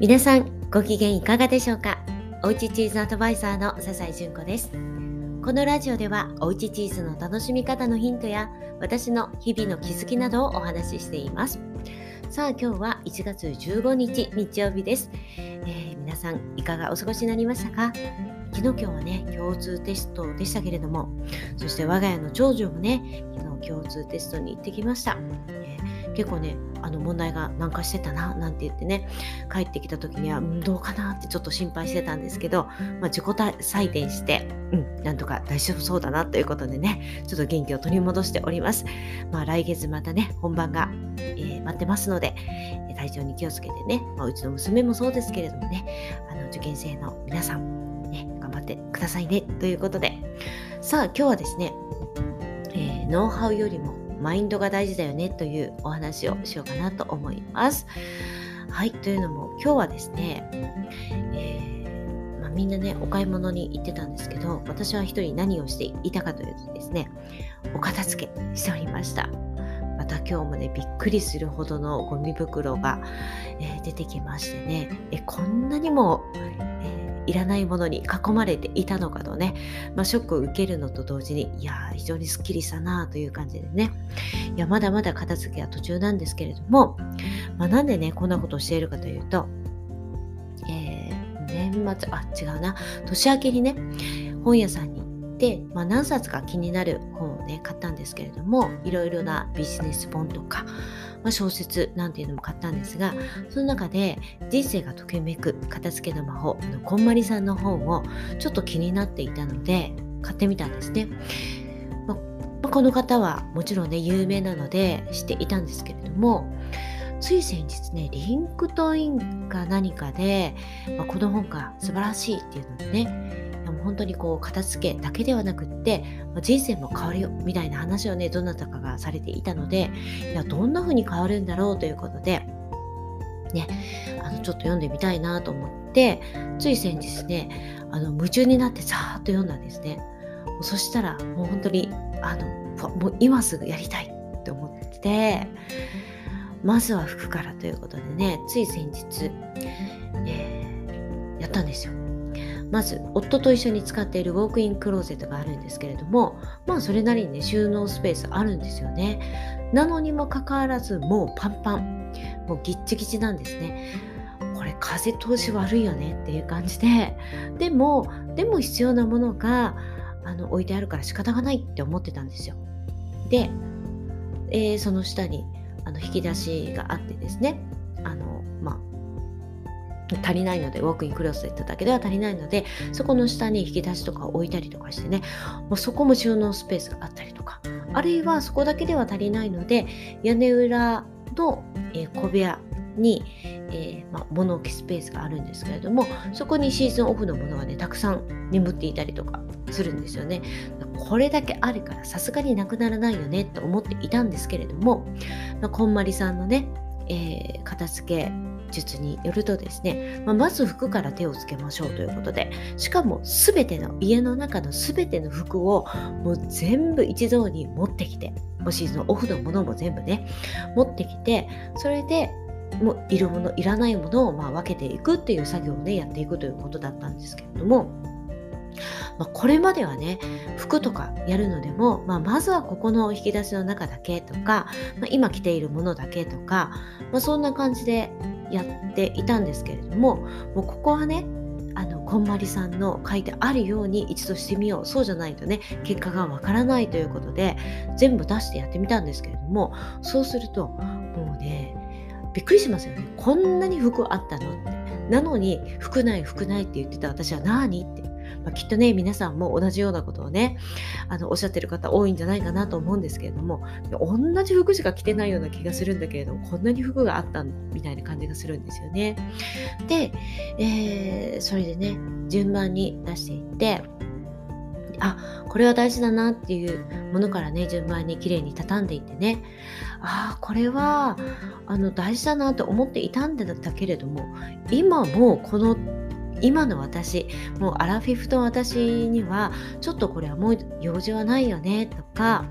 皆さんご機嫌いかがでしょうか？おうちチーズアドバイザーの笹井純子です。このラジオではおうちチーズの楽しみ方のヒントや私の日々の気づきなどをお話ししています。さあ今日は1月15日日曜日です、えー、皆さんいかがお過ごしになりましたか？昨日今日はね共通テストでしたけれどもそして我が家の長女もね昨日共通テストに行ってきました、えー、結構ねあの問題が難化してたななんて言ってね帰ってきた時には、うん、どうかなってちょっと心配してたんですけど、まあ、自己採点して、うん、なんとか大丈夫そうだなということでねちょっと元気を取り戻しております。まあ、来月またね本番が、えー、待ってますので体調に気をつけてね、まあ、うちの娘もそうですけれどもねあの受験生の皆さん、ね、頑張ってくださいねということでさあ今日はですね、えー、ノウハウよりもマインドが大事だよねというお話をしようかなと思います。はい、というのも今日はですね、えー、まあ、みんなねお買い物に行ってたんですけど私は一人何をしていたかというとですねお片付けしておりました。また今日もねびっくりするほどのゴミ袋が、えー、出てきましてねえこんなにも、いらないものに囲まれていたのかとね、まあ、ショックを受けるのと同時にいや非常にすっきりしたなという感じでねいやまだまだ片付けは途中なんですけれども、まあ、なんでねこんなことをしているかというと、えー、年末あ違うな年明けにね本屋さんに行って、まあ、何冊か気になる本をね買ったんですけれどもいろいろなビジネス本とかまあ、小説なんていうのも買ったんですがその中で人生がときめく片付けの魔法のこんまりさんの本をちょっと気になっていたので買ってみたんですね。まあ、この方はもちろんね有名なので知っていたんですけれどもつい先日ねリンクトインか何かで、まあ、この本が素晴らしいっていうのでね本当にこう片付けだけではなくって人生も変わるよみたいな話をねどなたかがされていたのでいやどんな風に変わるんだろうということでねあのちょっと読んでみたいなと思ってつい先日ねあの夢中になってさーっと読んだんですね。そしたらもう本当にあのもう今すぐやりたいって思ってまずは服からということでねつい先日、えー、やったんですよ。まず夫と一緒に使っているウォークインクローゼットがあるんですけれどもまあそれなりにね収納スペースあるんですよね。なのにもかかわらずもうパンパン。もうギッチギチなんですね。これ風通し悪いよね。っていう感じで。でもでも必要なものがあの置いてあるから仕方がないって思ってたんですよ。で、えー、その下にあの引き出しがあってですね。あのまあ足りないのでウォークインクロスセットだけでは足りないのでそこの下に引き出しとかを置いたりとかしてねもうそこも収納スペースがあったりとかあるいはそこだけでは足りないので屋根裏の、えー、小部屋に、えーま物置スペースがあるんですけれどもそこにシーズンオフのものがねたくさん眠っていたりとかするんですよね。これだけあるからさすがになくならないよねと思っていたんですけれども、まあ、こんまりさんのね、えー、片付け術によるとですね、まあ、まず服から手をつけましょうということでしかも全ての家の中の全ての服をもう全部一堂に持ってきてもしそのオフのものも全部ね持ってきてそれでもういるものいらないものをまあ分けていくっていう作業をねやっていくということだったんですけれどもまあ、これまではね服とかやるのでも、まあ、まずはここの引き出しの中だけとか、まあ、今着ているものだけとか、まあ、そんな感じでやっていたんですけれどももうここはねあのこんまりさんの書いてあるように一度してみよう。そうじゃないとね結果がわからないということで全部出してやってみたんですけれどもそうするともうねびっくりしますよね。こんなに服あったのって。なのに服ない服ないって言ってた私は何って。まあ、きっとね皆さんも同じようなことをねあのおっしゃってる方多いんじゃないかなと思うんですけれども同じ服しか着てないような気がするんだけれどもこんなに服があったみたいな感じがするんですよね。で、えー、それでね順番に出していってあこれは大事だなっていうものからね順番にきれいに畳んでいってねあこれはあの大事だなと思っていたんだけれども今もこの今の私もうアラフィフと私にはちょっとこれはもう用事はないよねとか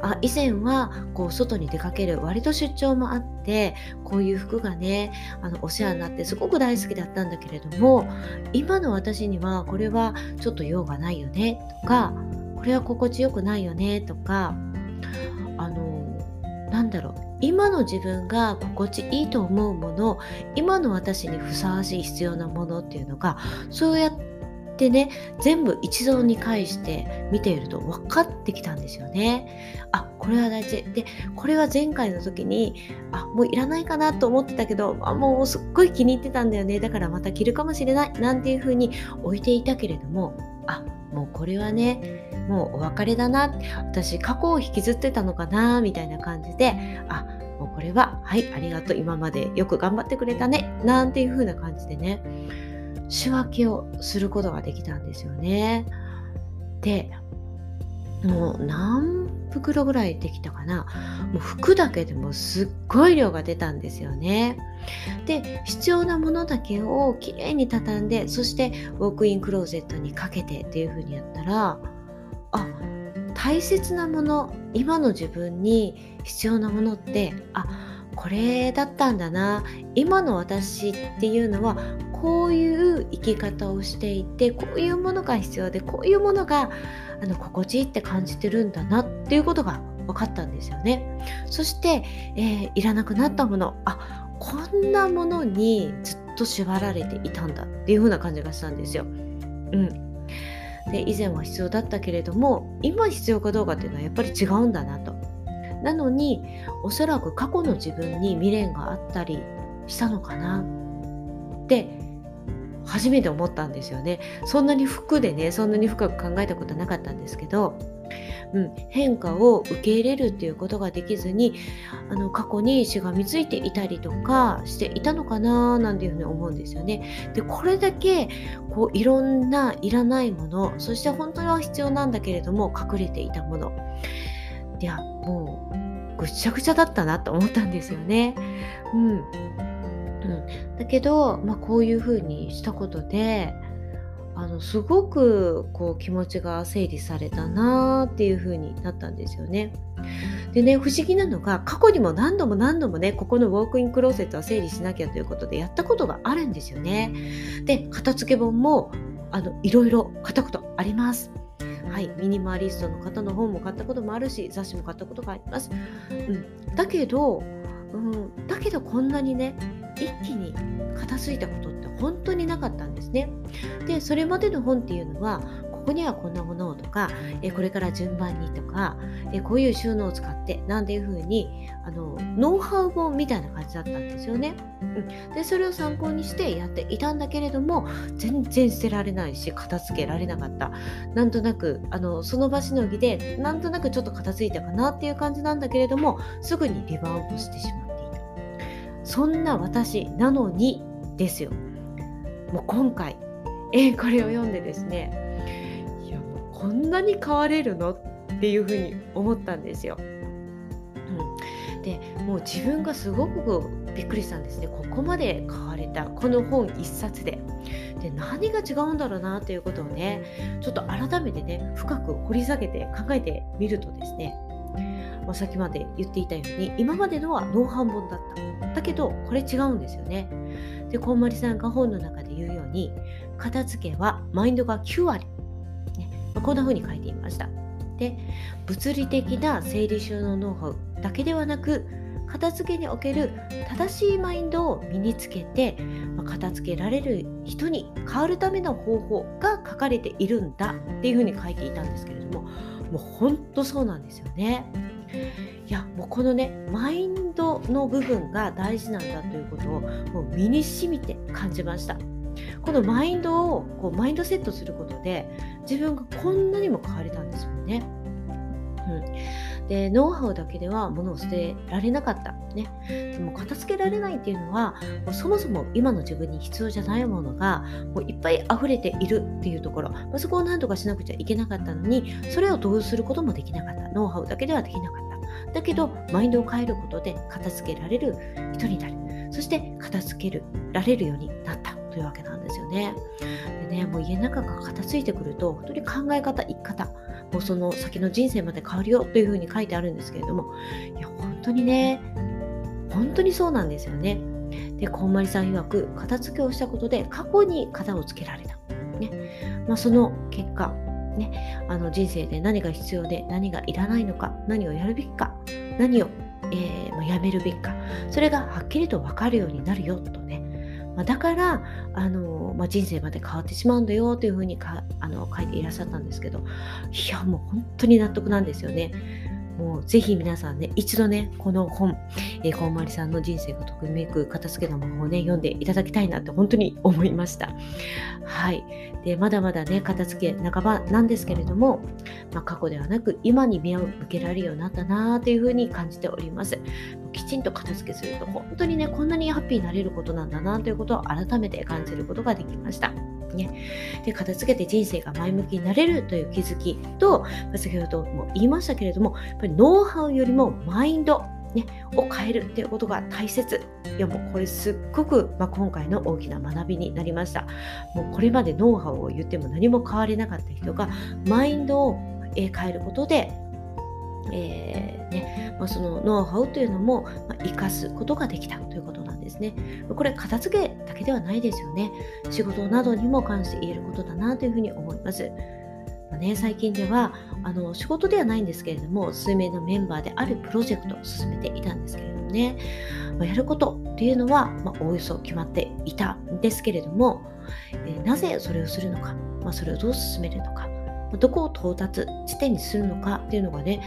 あ以前はこう外に出かける割と出張もあってこういう服がねあのお世話になってすごく大好きだったんだけれども今の私にはこれはちょっと用がないよねとかこれは心地よくないよねとかあのなんだろう。今の自分が心地いいと思うもの今の私にふさわしい必要なものっていうのがそうやってね全部一堂に会して見ていると分かってきたんですよね。あこれは大事。でこれは前回の時にあもういらないかなと思ってたけどあもうすっごい気に入ってたんだよね。だからまた着るかもしれない。なんていう風に置いていたけれどもあもうこれはねもうお別れだな私過去を引きずってたのかなみたいな感じであもうこれははいありがとう今までよく頑張ってくれたねなんていう風な感じでね仕分けをすることができたんですよね。でもう何袋ぐらいできたかなもう服だけでもすっごい量が出たんですよね。で必要なものだけをきれいに畳んでそしてウォークインクローゼットにかけてっていう風にやったらあ大切なもの今の自分に必要なものってあこれだったんだな今の私っていうのはこういう生き方をしていてこういうものが必要でこういうものがあの心地いいって感じてるんだなっていうことが分かったんですよね。そして、えー、いらなくなったものあこんなものにずっと縛られていたんだっていう風な感じがしたんですよ。うん、で以前は必要だったけれども今必要かどうかっていうのはやっぱり違うんだなと。なのにおそらく過去の自分に未練があったりしたのかなって初めて思ったんですよね。そんなに服でねそんなに深く考えたことはなかったんですけど、うん、変化を受け入れるっていうことができずにあの過去にしがみついていたりとかしていたのかななんていうふうに思うんですよね。でこれだけこういろんないらないものそして本当は必要なんだけれども隠れていたものいやもうぐちゃぐちゃだったなと思ったんですよね。うんうん、だけど、まあ、こういうふうにしたことであのすごくこう気持ちが整理されたなっていう風になったんですよね。でね不思議なのが過去にも何度も何度もねここのウォークインクローゼットは整理しなきゃということでやったことがあるんですよね。で片付け本もあのいろいろ買ったことあります。はい、ミニマリストの方の本も買ったこともあるし雑誌も買ったことがあります。うん、だけど、うん、だけどこんなにね一気に片付いたことって本当になかったんですね。でそれまでの本っていうのはここにはこんなものをとか、えこれから順番にとか、えこういう収納を使ってなんていう風にあのノウハウ本みたいな感じだったんですよね。うん、でそれを参考にしてやっていたんだけれども全然捨てられないし片付けられなかった。なんとなくあのその場しのぎでなんとなくちょっと片付いたかなっていう感じなんだけれどもすぐにリバウンドしてしまっていた。そんな私なのにですよ。もう今回、えー、これを読んでですねこんなに変われるの？っていうふうに思ったんですよ。うん、でもう自分がすごくびっくりしたんですね。ここまで変われたこの本一冊で。で何が違うんだろうなということをねちょっと改めてね深く掘り下げて考えてみるとですねまあ、さっきまで言っていたように今までのはノーハン本だった。だけどこれ違うんですよね。でこんまりさんが本の中で言うように片付けはマインドが9割、こんな風に書いていましたで物理的な整理収納ノウハウだけではなく片付けにおける正しいマインドを身につけて、まあ、片付けられる人に変わるための方法が書かれているんだっていうふうに書いていたんですけれどももう本当そうなんですよね。いやもうこのねマインドの部分が大事なんだということをもう身にしみて感じましたこのマインドをこうマインドセットすることで自分がこんなにも変われたんですよね、うん、でノウハウだけでは物を捨てられなかった。ね。でも片付けられないっていうのはもうそもそも今の自分に必要じゃないものがもういっぱい溢れているっていうところ、まあ、そこを何とかしなくちゃいけなかったのにそれをどうすることもできなかった。ノウハウだけではできなかった。だけどマインドを変えることで片付けられる人になる。そして片付けるられるようになった。というわけなんですよね。でね、もう家の中が片付いてくると、本当に考え方、生き方、もうその先の人生まで変わるよというふうに書いてあるんですけれども、いや、本当にね、本当にそうなんですよね。で、こんまりさん曰く、片付けをしたことで過去に型をつけられた。ねまあ、その結果、ね、あの人生で何が必要で何がいらないのか、何をやるべきか、何を、えー、やめるべきか、それがはっきりと分かるようになるよと。まあ、だから、あのまあ、人生まで変わってしまうんだよというふうにかあの書いていらっしゃったんですけど、いや、もう本当に納得なんですよね。もうぜひ皆さんね、一度ね、この本、えー、こんまりさんの人生がとくめく片付けの魔法をね、読んでいただきたいなって本当に思いました。はい。で、まだまだね、片付け半ばなんですけれども、まあ、過去ではなく今に目を向けられるようになったなというふうに感じております。きちんと片付けすると、本当にね、こんなにハッピーになれることなんだなということを改めて感じることができました。ね、で片付けて人生が前向きになれるという気づきと先ほども言いましたけれどもやっぱりノウハウよりもマインドね、を変えるっていうことが大切。いやもうこれすっごく、まあ、今回の大きな学びになりました。もうこれまでノウハウを言っても何も変われなかった人がマインドを変えることで、えー、ねまあ、そのノウハウというのも、まあ、生かすことができたということなんですね。これ片付けだけではないですよね。仕事などにも関して言えることだなというふうに思います。まあね、最近ではあの仕事ではないんですけれども数名のメンバーであるプロジェクトを進めていたんですけれどもね、まあ、やることっていうのは、まあ、おおよそ決まっていたんですけれども、えー、なぜそれをするのか、まあ、それをどう進めるのか、どこを到達地点にするのかっていうのがね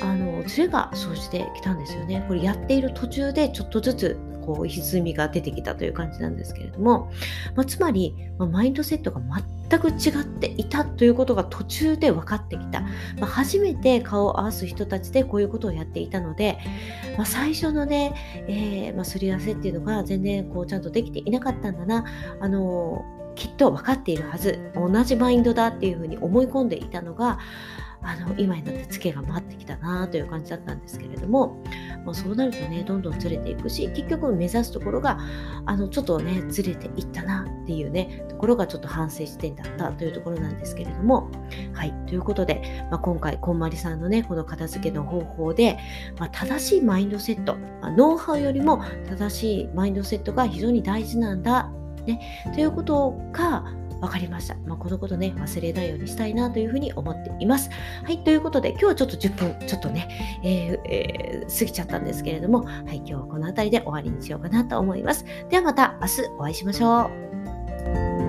あのズレが生じてきたんですよね。これやっている途中でちょっとずつこう歪みが出てきたという感じなんですけれども、まあ、つまり、まあ、マインドセットが全く違っていたということが途中で分かってきた、まあ、初めて顔を合わす人たちでこういうことをやっていたので、ま最初のね、えー、まあ、すり合わせっていうのが全然こうちゃんとできていなかったんだなあのきっと分かっているはず同じマインドだっていうふうに思い込んでいたのがあの今になってツケが回ってきたなという感じだったんですけれども、まあ、そうなるとねどんどんずれていくし結局目指すところがあのちょっとねずれていったなっていうねところがちょっと反省視点だったというところなんですけれどもはいということで、まあ、今回こんまりさんのねこの片付けの方法で、まあ、正しいマインドセット、まノウハウよりも正しいマインドセットが非常に大事なんだね、ということが分かりました。まあ、このことね、忘れないようにしたいなというふうに思っています。はい、ということで、今日はちょっと10分、ちょっとね、えーえー、過ぎちゃったんですけれども、はい、今日はこの辺りで終わりにしようかなと思います。ではまた明日お会いしましょう。